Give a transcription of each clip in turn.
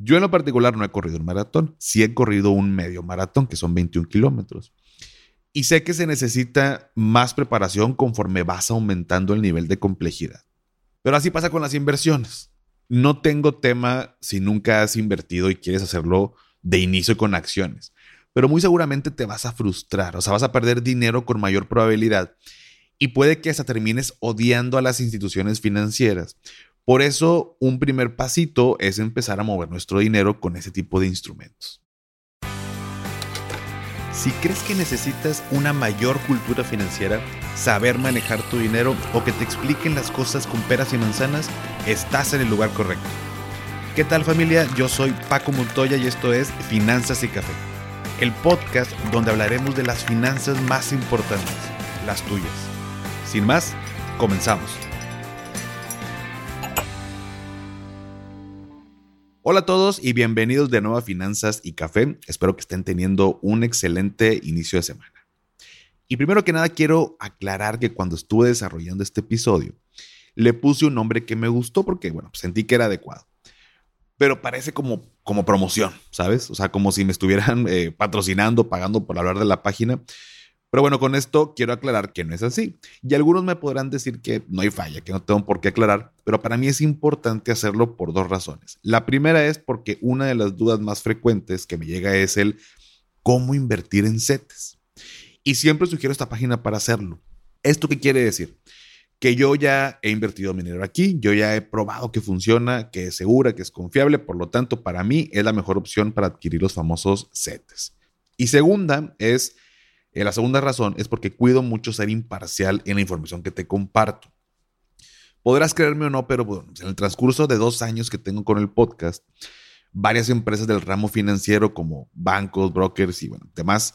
Yo en lo particular no he corrido un maratón, sí he corrido un medio maratón, que son 21 kilómetros. Y sé que se necesita más preparación conforme vas aumentando el nivel de complejidad. Pero así pasa con las inversiones. No tengo tema si nunca has invertido y quieres hacerlo de inicio con acciones, pero muy seguramente te vas a frustrar, o sea, vas a perder dinero con mayor probabilidad y puede que hasta termines odiando a las instituciones financieras. Por eso, un primer pasito es empezar a mover nuestro dinero con ese tipo de instrumentos. Si crees que necesitas una mayor cultura financiera, saber manejar tu dinero o que te expliquen las cosas con peras y manzanas, estás en el lugar correcto. ¿Qué tal familia? Yo soy Paco Montoya y esto es Finanzas y Café, el podcast donde hablaremos de las finanzas más importantes, las tuyas. Sin más, comenzamos. Hola a todos y bienvenidos de nuevo a Finanzas y Café. Espero que estén teniendo un excelente inicio de semana. Y primero que nada quiero aclarar que cuando estuve desarrollando este episodio, le puse un nombre que me gustó porque, bueno, sentí que era adecuado. Pero parece como, como promoción, ¿sabes? O sea, como si me estuvieran eh, patrocinando, pagando por hablar de la página. Pero bueno, con esto quiero aclarar que no es así. Y algunos me podrán decir que no hay falla, que no tengo por qué aclarar, pero para mí es importante hacerlo por dos razones. La primera es porque una de las dudas más frecuentes que me llega es el cómo invertir en CETES. Y siempre sugiero esta página para hacerlo. ¿Esto qué quiere decir? Que yo ya he invertido mi dinero aquí, yo ya he probado que funciona, que es segura, que es confiable, por lo tanto, para mí es la mejor opción para adquirir los famosos CETES. Y segunda es eh, la segunda razón es porque cuido mucho ser imparcial en la información que te comparto. Podrás creerme o no, pero en el transcurso de dos años que tengo con el podcast, varias empresas del ramo financiero como bancos, brokers y demás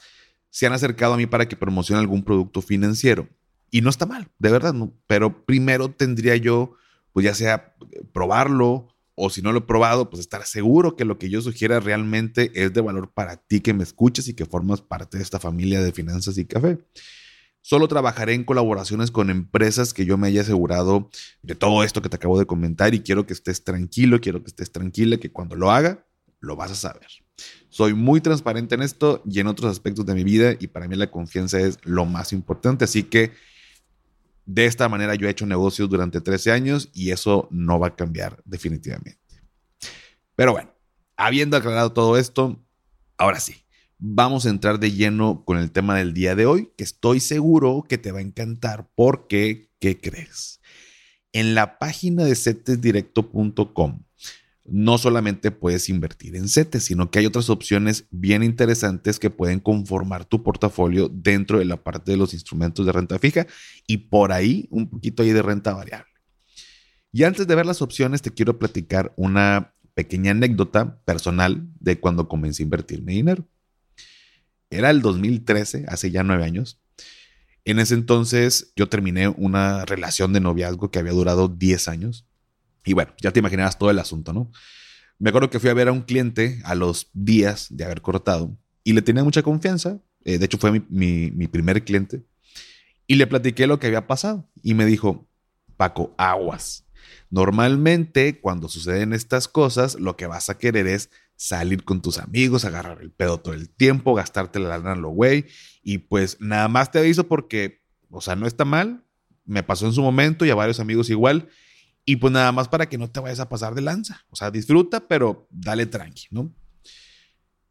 se han acercado a mí para que promocione algún producto financiero. Y no está mal, de verdad, pero primero tendría yo, pues ya sea probarlo o si no lo he probado, pues estar seguro que lo que yo sugiera realmente es de valor para ti que me escuches y que formas parte de esta familia de finanzas y café. Solo trabajaré en colaboraciones con empresas que yo me haya asegurado de todo esto que te acabo de comentar y quiero que estés tranquilo, quiero que estés tranquila, que cuando lo haga, lo vas a saber. Soy muy transparente en esto y en otros aspectos de mi vida y para mí la confianza es lo más importante, así que de esta manera yo he hecho negocios durante 13 años y eso no va a cambiar definitivamente. Pero bueno, habiendo aclarado todo esto, ahora sí, vamos a entrar de lleno con el tema del día de hoy, que estoy seguro que te va a encantar porque, ¿qué crees? En la página de setesdirecto.com no solamente puedes invertir en CETES, sino que hay otras opciones bien interesantes que pueden conformar tu portafolio dentro de la parte de los instrumentos de renta fija y por ahí un poquito ahí de renta variable. Y antes de ver las opciones, te quiero platicar una pequeña anécdota personal de cuando comencé a invertir mi dinero. Era el 2013, hace ya nueve años. En ese entonces yo terminé una relación de noviazgo que había durado 10 años y bueno, ya te imaginarás todo el asunto, ¿no? Me acuerdo que fui a ver a un cliente a los días de haber cortado y le tenía mucha confianza. Eh, de hecho, fue mi, mi primer cliente. Y le platiqué lo que había pasado. Y me dijo, Paco, aguas. Normalmente, cuando suceden estas cosas, lo que vas a querer es salir con tus amigos, agarrar el pedo todo el tiempo, gastarte la lana lo güey. Y pues nada más te aviso porque, o sea, no está mal. Me pasó en su momento y a varios amigos igual. Y pues nada más para que no te vayas a pasar de lanza. O sea, disfruta, pero dale tranqui, ¿no?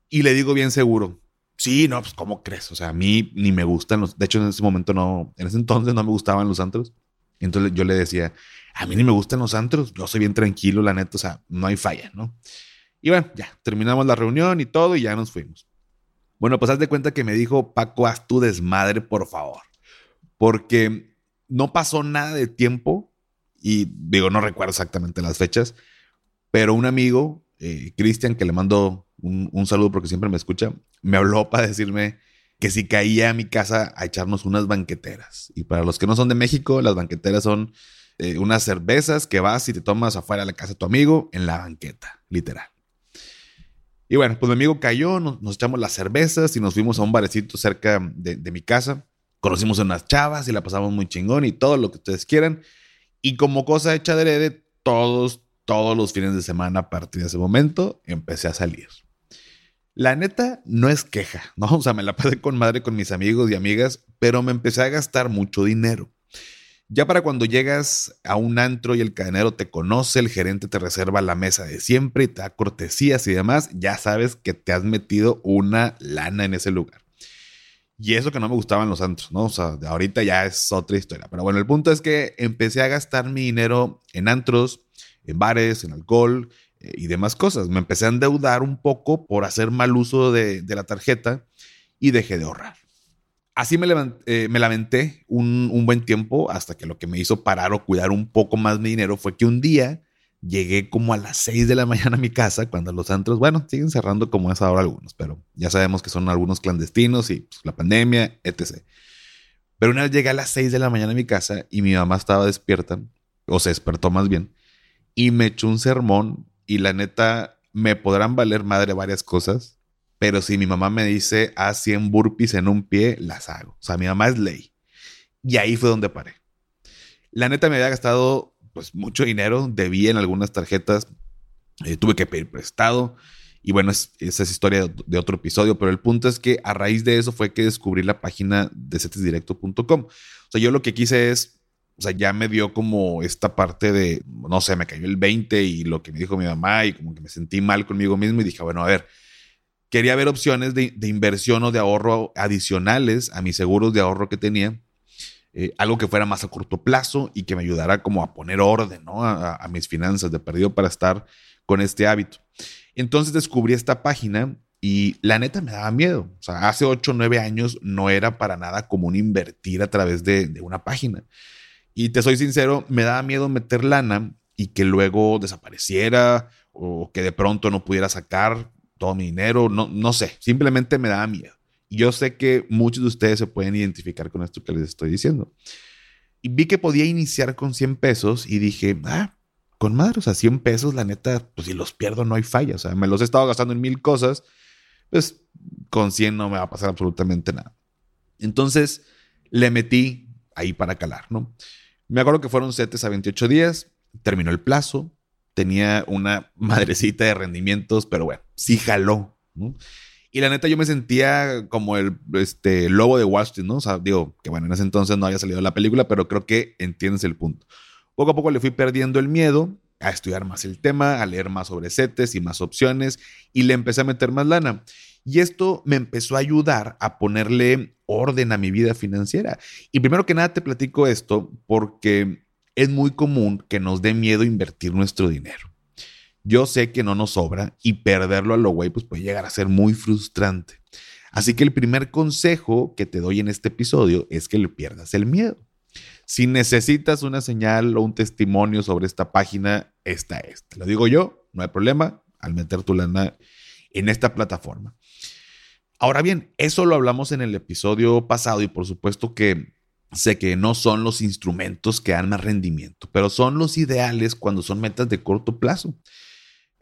Y le digo bien seguro, sí, no, pues ¿cómo crees? O sea, a mí ni me gustan los, de hecho en ese momento no, en ese entonces no me gustaban los antros. Entonces yo le decía, a mí ni me gustan los antros, yo soy bien tranquilo, la neta, o sea, no hay falla, ¿no? Y bueno, ya, terminamos la reunión y todo y ya nos fuimos. Bueno, pues haz de cuenta que me dijo, Paco, haz tu desmadre, por favor. Porque no pasó nada de tiempo y digo, no recuerdo exactamente las fechas, pero un amigo, eh, Cristian, que le mando un, saludo porque siempre me escucha, me habló para decirme que si caía a mi casa a echarnos unas banqueteras. Y para los que no son de México, las banqueteras son eh, unas cervezas que vas y te tomas afuera de la casa de tu amigo en la banqueta, literal. Y bueno, pues mi amigo cayó, nos, echamos las cervezas y nos fuimos a un barecito cerca de, de mi casa. Conocimos a unas chavas y la pasamos muy chingón y todo lo que ustedes quieran. Y como cosa hecha de hered, todos todos los fines de semana a partir de ese momento empecé a salir. La neta no es queja, ¿no? O sea, me la pasé con madre con mis amigos y amigas, pero me empecé a gastar mucho dinero. Ya para cuando llegas a un antro y el cadenero te conoce, el gerente te reserva la mesa de siempre y te da cortesías y demás, ya sabes que te has metido una lana en ese lugar. Y eso que no me gustaban los antros, ¿no? O sea, ahorita ya es otra historia. Pero bueno, el punto es que empecé a gastar mi dinero en antros, en bares, en alcohol eh, y demás cosas. Me empecé a endeudar un poco por hacer mal uso de, de la tarjeta y dejé de ahorrar. Así me, eh, me lamenté un, un, buen tiempo hasta que lo que me hizo parar o cuidar un poco más mi dinero fue que un día llegué como a las 6 de la mañana a mi casa cuando los antros, bueno, siguen cerrando como es ahora algunos, pero ya sabemos que son algunos clandestinos y pues, la pandemia, etc. Pero una vez llegué a las 6 de la mañana a mi casa y mi mamá estaba despierta, o se despertó más bien, y me echó un sermón y la neta me podrán valer madre varias cosas, pero si mi mamá me dice haz 100 burpees en un pie, las hago. O sea, mi mamá es ley. Y ahí fue donde paré. La neta me había gastado pues mucho dinero, debí en algunas tarjetas, eh, tuve que pedir prestado. Y bueno, esa es historia de otro episodio, pero el punto es que a raíz de eso fue que descubrí la página de setesdirecto.com. O sea, yo lo que quise es, o sea, ya me dio como esta parte de, no sé, me cayó el 20 y lo que me dijo mi mamá y como que me sentí mal conmigo mismo y dije, bueno, a ver, quería ver opciones de, inversión o de ahorro adicionales a mis seguros de ahorro que tenía. Eh, algo que fuera más a corto plazo y que me ayudara como a poner orden a, mis finanzas de perdido para estar con este hábito. Entonces descubrí esta página y la neta me daba miedo. O sea, hace 8 o 9 años no era para nada común invertir a través de, de una página. Y te soy sincero, me daba miedo meter lana y que luego desapareciera o que de pronto no pudiera sacar todo mi dinero, no, no sé, simplemente me daba miedo. Yo sé que muchos de ustedes se pueden identificar con esto que les estoy diciendo. Y vi que podía iniciar con 100 pesos y dije, ah, con madre, o sea, 100 pesos, la neta, pues si los pierdo no hay falla. O sea, me los he estado gastando en mil cosas, pues con 100 no me va a pasar absolutamente nada. Entonces le metí ahí para calar, ¿no? Me acuerdo que fueron 7 a 28 días, terminó el plazo, tenía una madrecita de rendimientos, pero bueno, sí jaló. Y la neta, yo me sentía como el este, lobo de Wall Street, ¿no? O sea, digo que bueno, en ese entonces no había salido la película, pero creo que entiendes el punto. Poco a poco le fui perdiendo el miedo a estudiar más el tema, a leer más sobre CETES y más opciones, y le empecé a meter más lana. Y esto me empezó a ayudar a ponerle orden a mi vida financiera. Y primero que nada te platico esto porque es muy común que nos dé miedo invertir nuestro dinero. Yo sé que no nos sobra y perderlo a lo güey pues puede llegar a ser muy frustrante. Así que el primer consejo que te doy en este episodio es que le pierdas el miedo. Si necesitas una señal o un testimonio sobre esta página, esta es. Te lo digo yo, no hay problema al meter tu lana en esta plataforma. Ahora bien, eso lo hablamos en el episodio pasado y por supuesto que Sé que no son los instrumentos que dan más rendimiento, pero son los ideales cuando son metas de corto plazo.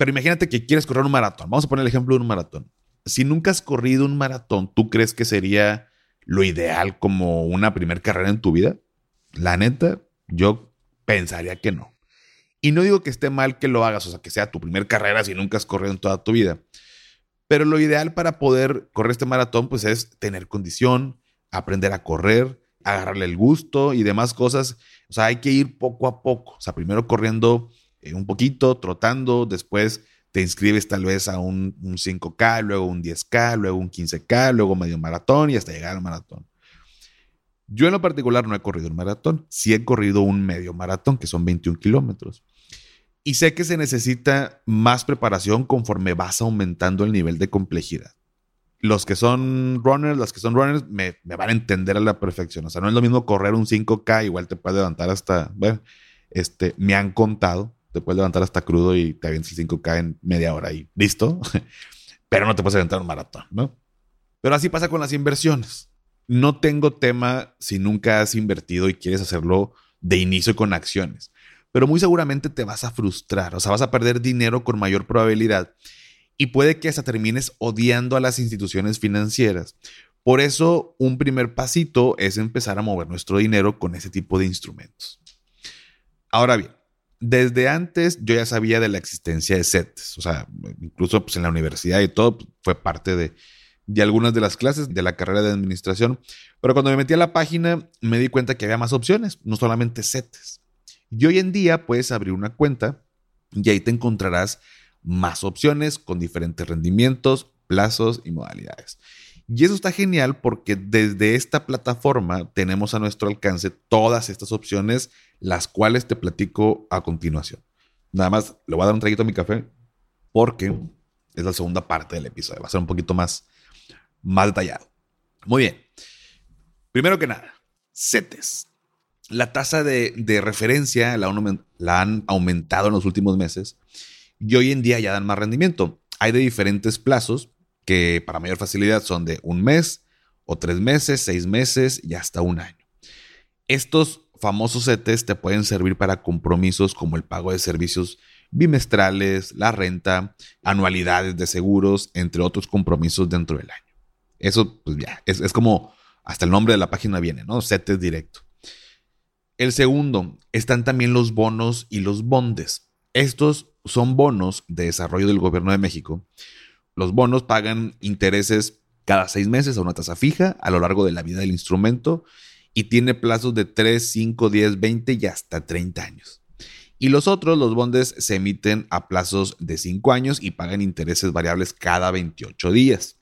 Pero imagínate que quieres correr un maratón. Vamos a poner el ejemplo de un maratón. Si nunca has corrido un maratón, ¿tú crees que sería lo ideal como una primera carrera en tu vida? La neta, yo pensaría que no. Y no digo que esté mal que lo hagas, o sea, que sea tu primera carrera si nunca has corrido en toda tu vida. Pero lo ideal para poder correr este maratón, pues es tener condición, aprender a correr, agarrarle el gusto y demás cosas. O sea, hay que ir poco a poco. O sea, primero corriendo eh, un poquito, trotando, después te inscribes tal vez a un, 5K, luego un 10K, luego un 15K, luego medio maratón y hasta llegar al maratón. Yo en lo particular no he corrido un maratón, sí he corrido un medio maratón, que son 21 kilómetros. Y sé que se necesita más preparación conforme vas aumentando el nivel de complejidad los que son runners, las que son runners, me, van a entender a la perfección. O sea, no es lo mismo correr un 5K, igual te puedes levantar hasta, bueno, este, me han contado, te puedes levantar hasta crudo y te avientas el 5K en media hora y listo. Pero no te puedes aventar un maratón, ¿no? Pero así pasa con las inversiones. No tengo tema si nunca has invertido y quieres hacerlo de inicio con acciones. Pero muy seguramente te vas a frustrar, o sea, vas a perder dinero con mayor probabilidad y puede que hasta termines odiando a las instituciones financieras. Por eso, un primer pasito es empezar a mover nuestro dinero con ese tipo de instrumentos. Ahora bien, desde antes yo ya sabía de la existencia de CETES, o sea, incluso pues, en la universidad y todo pues, fue parte de, de algunas de las clases de la carrera de administración, pero cuando me metí a la página me di cuenta que había más opciones, no solamente CETES. Y hoy en día puedes abrir una cuenta y ahí te encontrarás más opciones con diferentes rendimientos, plazos y modalidades. Y eso está genial porque desde esta plataforma tenemos a nuestro alcance todas estas opciones, las cuales te platico a continuación. Nada más le voy a dar un traguito a mi café porque es la segunda parte del episodio. Va a ser un poquito más, más detallado. Muy bien. Primero que nada, CETES. La tasa de, referencia la, la han aumentado en los últimos meses y hoy en día ya dan más rendimiento. Hay de diferentes plazos, que para mayor facilidad son de un mes o tres meses, seis meses y hasta un año. Estos famosos CETES te pueden servir para compromisos como el pago de servicios bimestrales, la renta, anualidades de seguros, entre otros compromisos dentro del año. Eso, pues ya, es, como hasta el nombre de la página viene, ¿no? CETES directo. El segundo, están también los bonos y los bondes. Estos son bonos de desarrollo del gobierno de México los bonos pagan intereses cada seis meses a una tasa fija a lo largo de la vida del instrumento y tiene plazos de 3, 5, 10, 20 y hasta 30 años. Y los otros, los bondes, se emiten a plazos de 5 años y pagan intereses variables cada 28 días.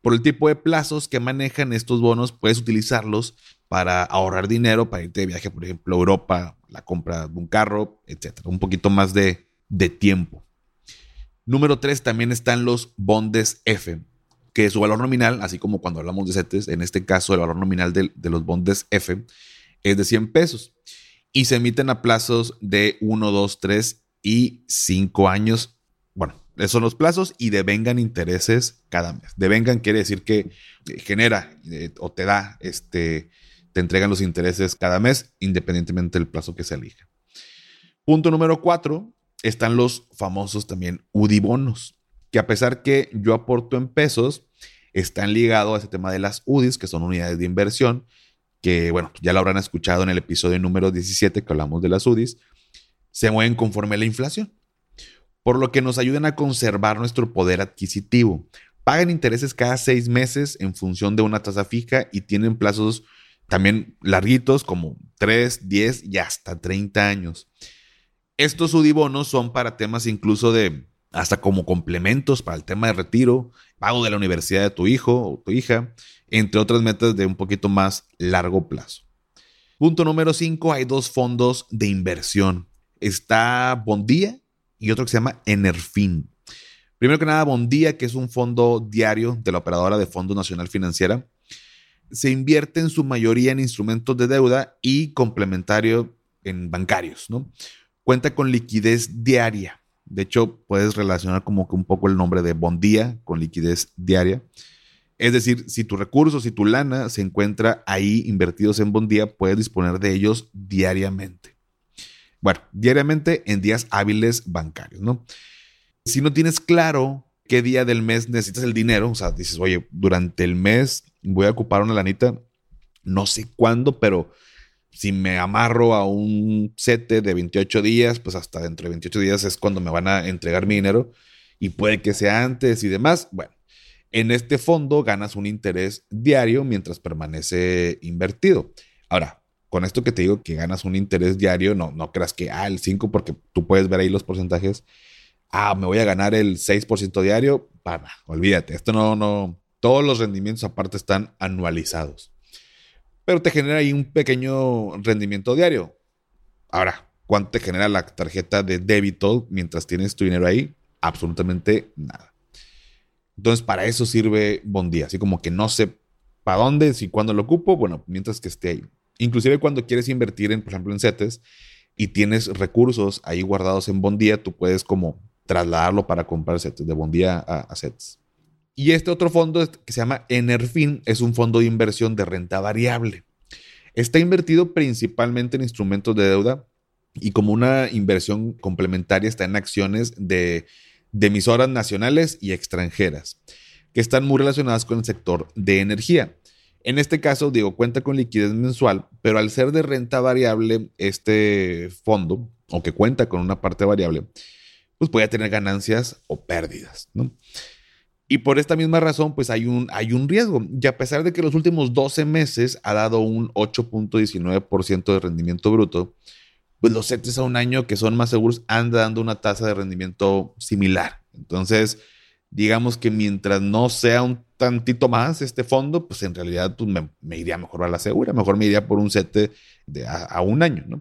Por el tipo de plazos que manejan estos bonos, puedes utilizarlos para ahorrar dinero, para irte de viaje, por ejemplo, a Europa, la compra de un carro, etc. Un poquito más de, de tiempo. Número 3 también están los bondes F, que su valor nominal, así como cuando hablamos de CETES, en este caso el valor nominal de, los bondes F es de 100 pesos y se emiten a plazos de 1, 2, 3 y 5 años. Bueno, esos son los plazos y devengan intereses cada mes. Devengan quiere decir que genera eh, o te da, este, te entregan los intereses cada mes independientemente del plazo que se elija. Punto número 4 están los famosos también UDI-bonos, que a pesar que yo aporto en pesos, están ligados a ese tema de las UDIs, que son unidades de inversión, que bueno, ya lo habrán escuchado en el episodio número 17 que hablamos de las UDIs, se mueven conforme a la inflación, por lo que nos ayudan a conservar nuestro poder adquisitivo. Pagan intereses cada seis meses en función de una tasa fija y tienen plazos también larguitos como 3, 10 y hasta 30 años. Estos UDIBonos son para temas incluso de hasta como complementos para el tema de retiro, pago de la universidad de tu hijo o tu hija, entre otras metas de un poquito más largo plazo. Punto número 5, hay dos fondos de inversión. Está Bondía y otro que se llama Enerfin. Primero que nada, Bondía, que es un fondo diario de la operadora de Fondo Nacional Financiera, se invierte en su mayoría en instrumentos de deuda y complementario en bancarios, ¿no? Cuenta con liquidez diaria. De hecho, puedes relacionar como que un poco el nombre de Bondía con liquidez diaria. Es decir, si tu recurso, si tu lana se encuentra ahí invertidos en Bondía, puedes disponer de ellos diariamente. Bueno, diariamente en días hábiles bancarios, ¿no? Si no tienes claro qué día del mes necesitas el dinero, o sea, dices, oye, durante el mes voy a ocupar una lanita, no sé cuándo, pero si me amarro a un sete de 28 días, pues hasta dentro de 28 días es cuando me van a entregar mi dinero y puede que sea antes y demás. Bueno, en este fondo ganas un interés diario mientras permanece invertido. Ahora, con esto que te digo que ganas un interés diario, no, no creas que, ah, el 5, porque tú puedes ver ahí los porcentajes. Ah, me voy a ganar el 6% diario. Para, olvídate, esto no, no, todos los rendimientos aparte están anualizados pero te genera ahí un pequeño rendimiento diario. Ahora, ¿cuánto te genera la tarjeta de débito mientras tienes tu dinero ahí? Absolutamente nada. Entonces, para eso sirve Bondía. Así como que no sé para dónde, si cuándo lo ocupo, bueno, mientras que esté ahí. Inclusive cuando quieres invertir, en, por ejemplo, en CETES y tienes recursos ahí guardados en Bondía, tú puedes como trasladarlo para comprar CETES, de Bondía a, a CETES. Y este otro fondo que se llama Enerfin es un fondo de inversión de renta variable. Está invertido principalmente en instrumentos de deuda y como una inversión complementaria está en acciones de, emisoras nacionales y extranjeras que están muy relacionadas con el sector de energía. En este caso, digo, cuenta con liquidez mensual, pero al ser de renta variable, este fondo o que cuenta con una parte variable, pues puede tener ganancias o pérdidas, ¿no? Y por esta misma razón, pues hay un, hay un riesgo. Y a pesar de que los últimos 12 meses ha dado un 8.19% de rendimiento bruto, pues los CETES a un año que son más seguros andan dando una tasa de rendimiento similar. Entonces, digamos que mientras no sea un tantito más este fondo, pues en realidad pues me, iría mejor a la segura, mejor me iría por un CETE de a, un año, ¿no?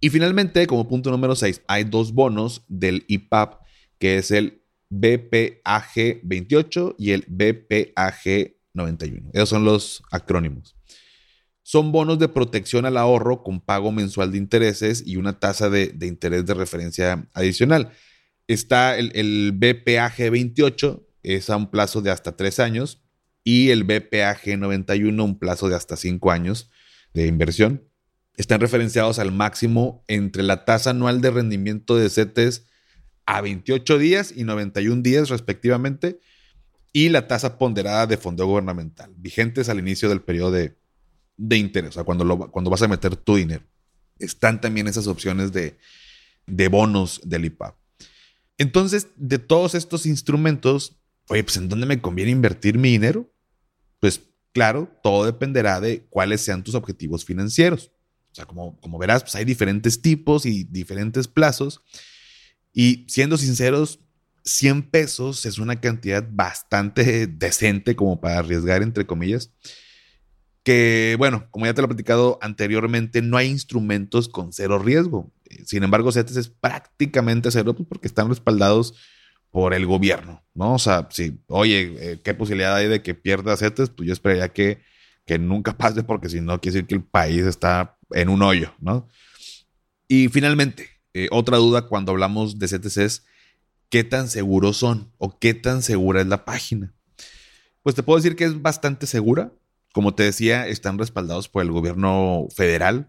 Y finalmente, como punto número 6, hay dos bonos del IPAP, que es el BPAG 28 y el BPAG 91. Esos son los acrónimos. Son bonos de protección al ahorro con pago mensual de intereses y una tasa de, interés de referencia adicional. Está el, BPAG 28, es a un plazo de hasta tres años, y el BPAG 91, un plazo de hasta cinco años de inversión. Están referenciados al máximo entre la tasa anual de rendimiento de CETES a 28 días y 91 días respectivamente, y la tasa ponderada de fondo gubernamental, vigentes al inicio del periodo de, interés, o sea, cuando, cuando vas a meter tu dinero. Están también esas opciones de, de bonos del IPAP. Entonces, de todos estos instrumentos, oye, pues ¿en dónde me conviene invertir mi dinero? Pues claro, todo dependerá de cuáles sean tus objetivos financieros. O sea, como, como verás, pues hay diferentes tipos y diferentes plazos. Y siendo sinceros, 100 pesos es una cantidad bastante decente como para arriesgar, entre comillas. Que bueno, como ya te lo he platicado anteriormente, no hay instrumentos con cero riesgo. Sin embargo, CETES es prácticamente cero pues, porque están respaldados por el gobierno, ¿no? O sea, si, oye, eh, ¿qué posibilidad hay de que pierda CETES? Pues yo esperaría que, que nunca pase porque si no, quiere decir que el país está en un hoyo, ¿no? Y finalmente, eh, otra duda cuando hablamos de CTC es qué tan seguros son o qué tan segura es la página. Pues te puedo decir que es bastante segura. Como te decía, están respaldados por el gobierno federal.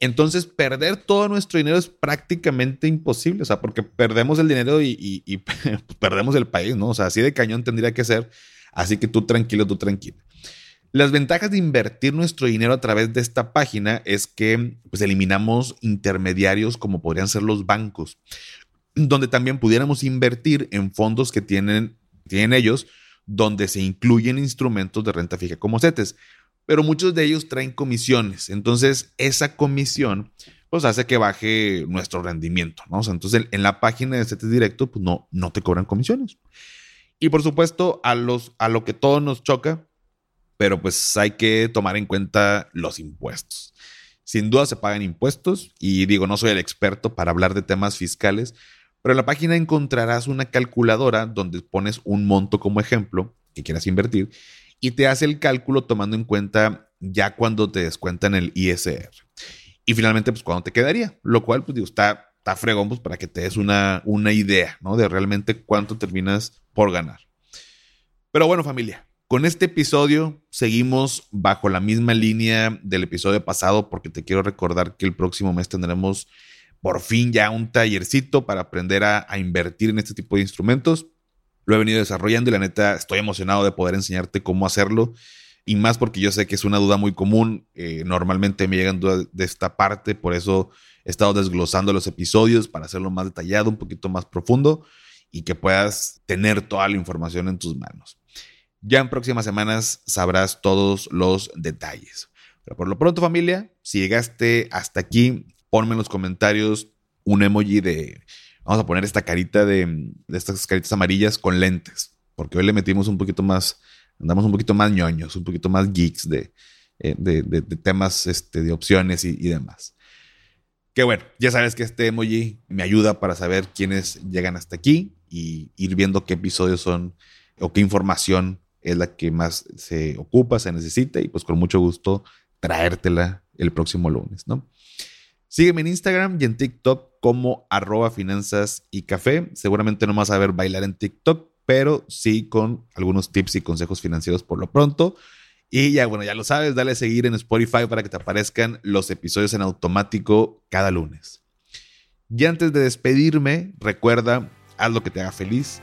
Entonces, perder todo nuestro dinero es prácticamente imposible, o sea, porque perdemos el dinero y, pues, perdemos el país, ¿no? O sea, así de cañón tendría que ser. Así que tú tranquilo, tú tranquilo. Las ventajas de invertir nuestro dinero a través de esta página es que pues, eliminamos intermediarios como podrían ser los bancos, donde también pudiéramos invertir en fondos que tienen, tienen ellos, donde se incluyen instrumentos de renta fija como CETES, pero muchos de ellos traen comisiones. Entonces, esa comisión pues hace que baje nuestro rendimiento, ¿no? entonces, en la página de CETES Directo, pues no, no te cobran comisiones. Y por supuesto, a, los, a lo que todo nos choca, pero pues hay que tomar en cuenta los impuestos. Sin duda se pagan impuestos y digo, no soy el experto para hablar de temas fiscales, pero en la página encontrarás una calculadora donde pones un monto como ejemplo que quieras invertir y te hace el cálculo tomando en cuenta ya cuando te descuentan el ISR. Y finalmente, pues cuando te quedaría, lo cual, pues digo, está, está fregón pues, para que te des una, una idea, ¿no? De realmente cuánto terminas por ganar. Pero bueno, familia, con este episodio seguimos bajo la misma línea del episodio pasado porque te quiero recordar que el próximo mes tendremos por fin ya un tallercito para aprender a, invertir en este tipo de instrumentos. Lo he venido desarrollando y la neta estoy emocionado de poder enseñarte cómo hacerlo. Y más porque yo sé que es una duda muy común. Eh, normalmente me llegan dudas de esta parte, por eso he estado desglosando los episodios para hacerlo más detallado, un poquito más profundo y que puedas tener toda la información en tus manos. Ya en próximas semanas sabrás todos los detalles. Pero por lo pronto, familia, si llegaste hasta aquí, ponme en los comentarios un emoji de. Vamos a poner esta carita de, estas caritas amarillas con lentes. Porque hoy le metimos un poquito más. Andamos un poquito más ñoños, un poquito más geeks de, eh, de, temas, este, de opciones y, y demás. Que bueno, ya sabes que este emoji me ayuda para saber quiénes llegan hasta aquí y ir viendo qué episodios son o qué información es la que más se ocupa, se necesita y pues con mucho gusto traértela el próximo lunes, ¿no? Sígueme en Instagram y en TikTok como arroba finanzas y café. Seguramente no vas a ver bailar en TikTok, pero sí con algunos tips y consejos financieros por lo pronto. Y ya, bueno, ya lo sabes, dale a seguir en Spotify para que te aparezcan los episodios en automático cada lunes. Y antes de despedirme, recuerda, haz lo que te haga feliz